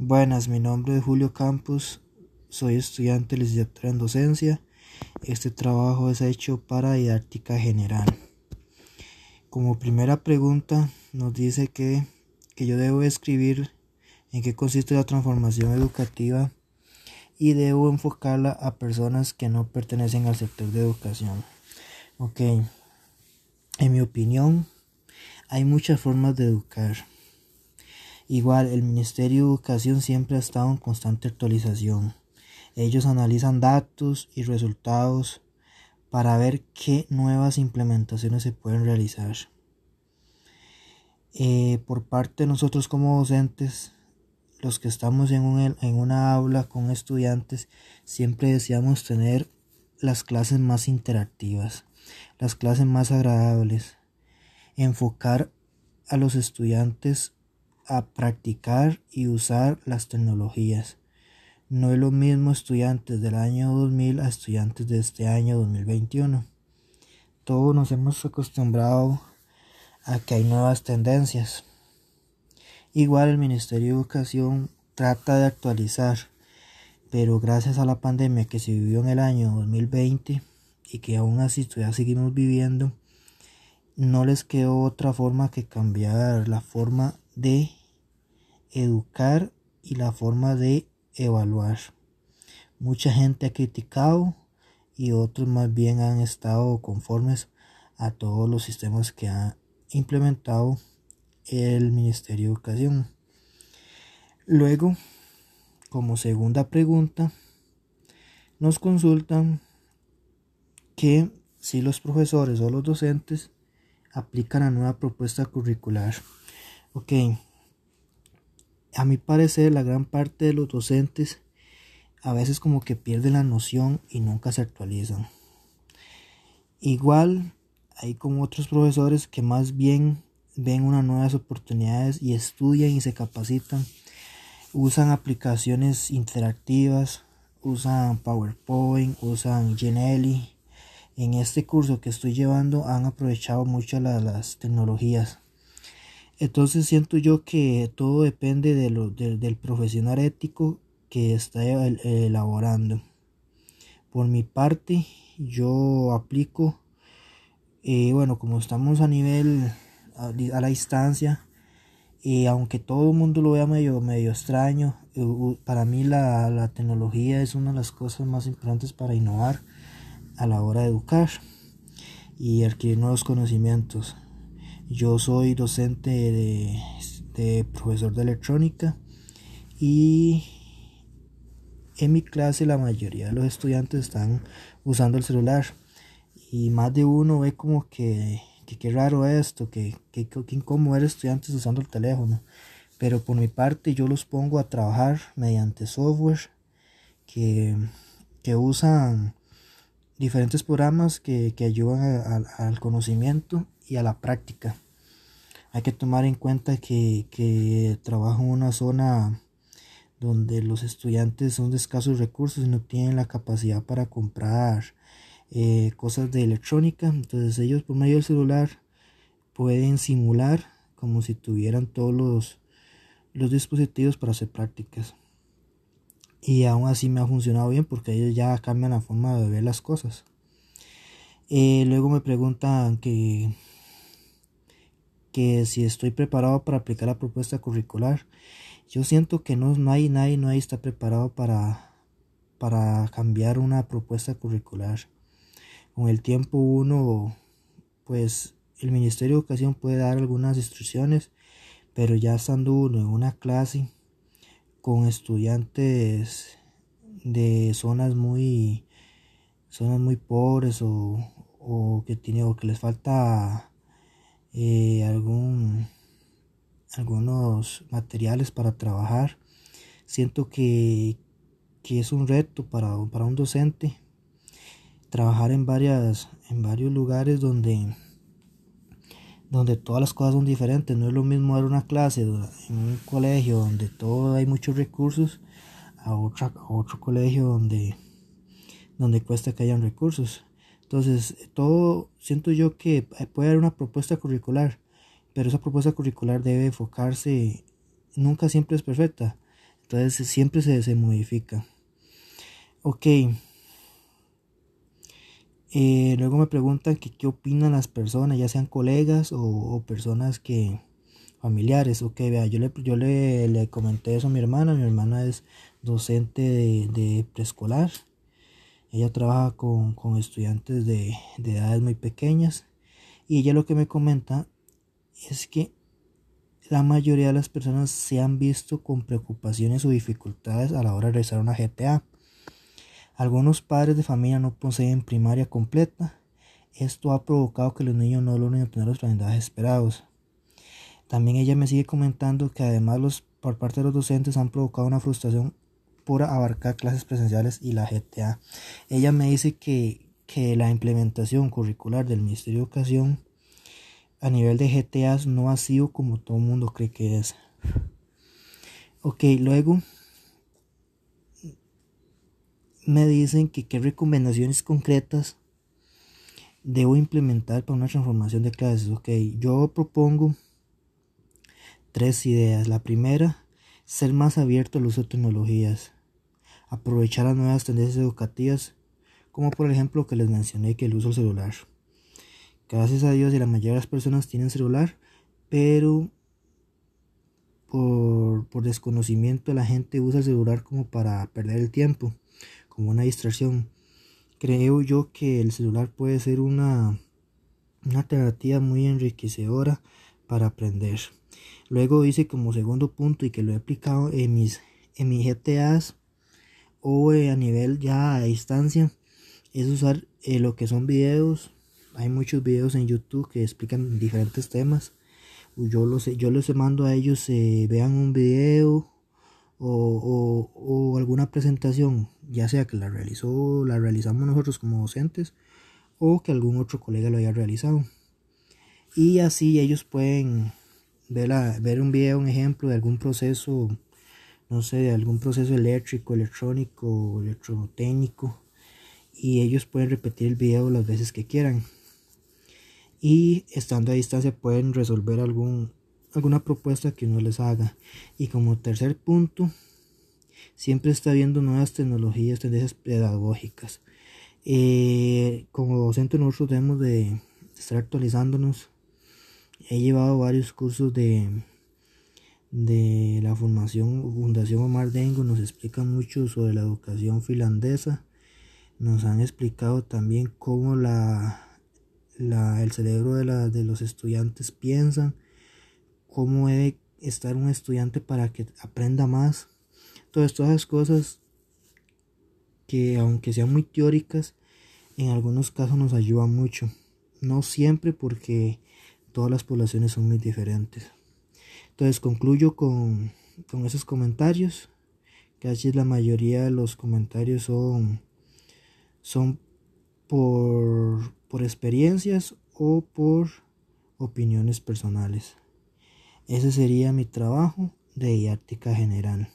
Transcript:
Buenas, mi nombre es Julio Campos, soy estudiante de licenciatura en docencia. Este trabajo es hecho para didáctica general. Como primera pregunta nos dice que, que yo debo escribir en qué consiste la transformación educativa y debo enfocarla a personas que no pertenecen al sector de educación. Ok, en mi opinión, hay muchas formas de educar. Igual, el Ministerio de Educación siempre ha estado en constante actualización. Ellos analizan datos y resultados para ver qué nuevas implementaciones se pueden realizar. Eh, por parte de nosotros como docentes, los que estamos en, en una aula con estudiantes, siempre deseamos tener las clases más interactivas, las clases más agradables, enfocar a los estudiantes a practicar y usar las tecnologías. No es lo mismo estudiantes del año 2000 a estudiantes de este año 2021. Todos nos hemos acostumbrado a que hay nuevas tendencias. Igual el Ministerio de Educación trata de actualizar, pero gracias a la pandemia que se vivió en el año 2020 y que aún así todavía seguimos viviendo, no les quedó otra forma que cambiar la forma de educar y la forma de evaluar. Mucha gente ha criticado y otros más bien han estado conformes a todos los sistemas que ha implementado el Ministerio de Educación. Luego, como segunda pregunta, nos consultan que si los profesores o los docentes aplican la nueva propuesta curricular. Ok, a mi parecer la gran parte de los docentes a veces como que pierden la noción y nunca se actualizan. Igual hay como otros profesores que más bien ven unas nuevas oportunidades y estudian y se capacitan. Usan aplicaciones interactivas, usan PowerPoint, usan Genially. En este curso que estoy llevando han aprovechado mucho las tecnologías entonces siento yo que todo depende del profesional ético que está elaborando. Por mi parte, yo aplico, eh, bueno, como estamos a nivel, a, la distancia, y aunque todo el mundo lo vea medio, medio extraño, para mí la, la tecnología es una de las cosas más importantes para innovar a la hora de educar y adquirir nuevos conocimientos. Yo soy docente de, profesor de electrónica y en mi clase la mayoría de los estudiantes están usando el celular y más de uno ve como que, qué raro esto, que, que, que incómodo ver estudiantes usando el teléfono. Pero por mi parte yo los pongo a trabajar mediante software que, que usan diferentes programas que, ayudan al conocimiento y a la práctica. Hay que tomar en cuenta que, trabajo en una zona donde los estudiantes son de escasos recursos y no tienen la capacidad para comprar eh, cosas de electrónica. Entonces ellos por medio del celular pueden simular como si tuvieran todos los, los dispositivos para hacer prácticas. Y aún así me ha funcionado bien porque ellos ya cambian la forma de ver las cosas. Eh, luego me preguntan que que si estoy preparado para aplicar la propuesta curricular. Yo siento que no, no hay nadie, no está preparado para, para cambiar una propuesta curricular. Con el tiempo uno, pues el Ministerio de Educación puede dar algunas instrucciones, pero ya estando uno en una clase con estudiantes de zonas muy zonas muy pobres o, o que tiene o que les falta eh, algún, algunos materiales para trabajar. Siento que, es un reto para, un docente trabajar en, varias, en varios lugares donde, donde todas las cosas son diferentes. No es lo mismo dar una clase en un colegio donde todo hay muchos recursos a, otra, a otro colegio donde, donde cuesta que hayan recursos. Entonces, todo siento yo que puede haber una propuesta curricular, pero esa propuesta curricular debe enfocarse, nunca siempre es perfecta. Entonces siempre se, se modifica. Ok. Eh, luego me preguntan que qué opinan las personas, ya sean colegas o, personas que familiares. Ok, vea, yo le, yo le, comenté eso a mi hermana. Mi hermana es docente de, preescolar. Ella trabaja con, estudiantes de, de edades muy pequeñas. Y ella lo que me comenta es que la mayoría de las personas se han visto con preocupaciones o dificultades a la hora de realizar una GTA. Algunos padres de familia no poseen primaria completa. Esto ha provocado que los niños no logren obtener los aprendizajes esperados. También ella me sigue comentando que además los, por parte de los docentes han provocado una frustración por abarcar clases presenciales y la GTA. Ella me dice que, que la implementación curricular del Ministerio de Educación a nivel de GTAs no ha sido como todo el mundo cree que es. Ok, luego me dicen que qué recomendaciones concretas debo implementar para una transformación de clases. Ok, yo propongo tres ideas. La primera, ser más abierto al uso de tecnologías. Aprovechar las nuevas tendencias educativas, como por ejemplo que les mencioné que el uso del celular. Gracias a Dios y la mayoría de las personas tienen celular, pero por, desconocimiento la gente usa el celular como para perder el tiempo como una distracción. Creo yo que el celular puede ser una, una alternativa muy enriquecedora para aprender. Luego dice como segundo punto y que lo he aplicado en mis, en mis GTAs o a nivel ya a distancia es usar eh, lo que son videos. Hay muchos videos en YouTube que explican diferentes temas. Yo los, yo les mando a ellos eh, vean un video o, o, alguna presentación, ya sea que la realizó, la realizamos nosotros como docentes o que algún otro colega lo haya realizado. Y así ellos pueden ver, ver un video, un ejemplo de algún proceso, no sé, de algún proceso eléctrico, electrónico, electrotécnico. Y ellos pueden repetir el video las veces que quieran. Y estando a distancia pueden resolver algún, alguna propuesta que uno les haga. Y como tercer punto, siempre está viendo nuevas tecnologías, tendencias pedagógicas. Eh, como docente nosotros debemos de estar actualizándonos. He llevado varios cursos de, de la formación Fundación Omar Dengo, nos explica mucho sobre la educación finlandesa. Nos han explicado también cómo la, la, el cerebro de, de los estudiantes piensan cómo debe estar un estudiante para que aprenda más. Todas estas cosas que aunque sean muy teóricas, en algunos casos nos ayudan mucho. No siempre porque todas las poblaciones son muy diferentes. Entonces concluyo con, con esos comentarios. Casi la mayoría de los comentarios son, son por, por experiencias o por opiniones personales. Ese sería mi trabajo de didáctica general.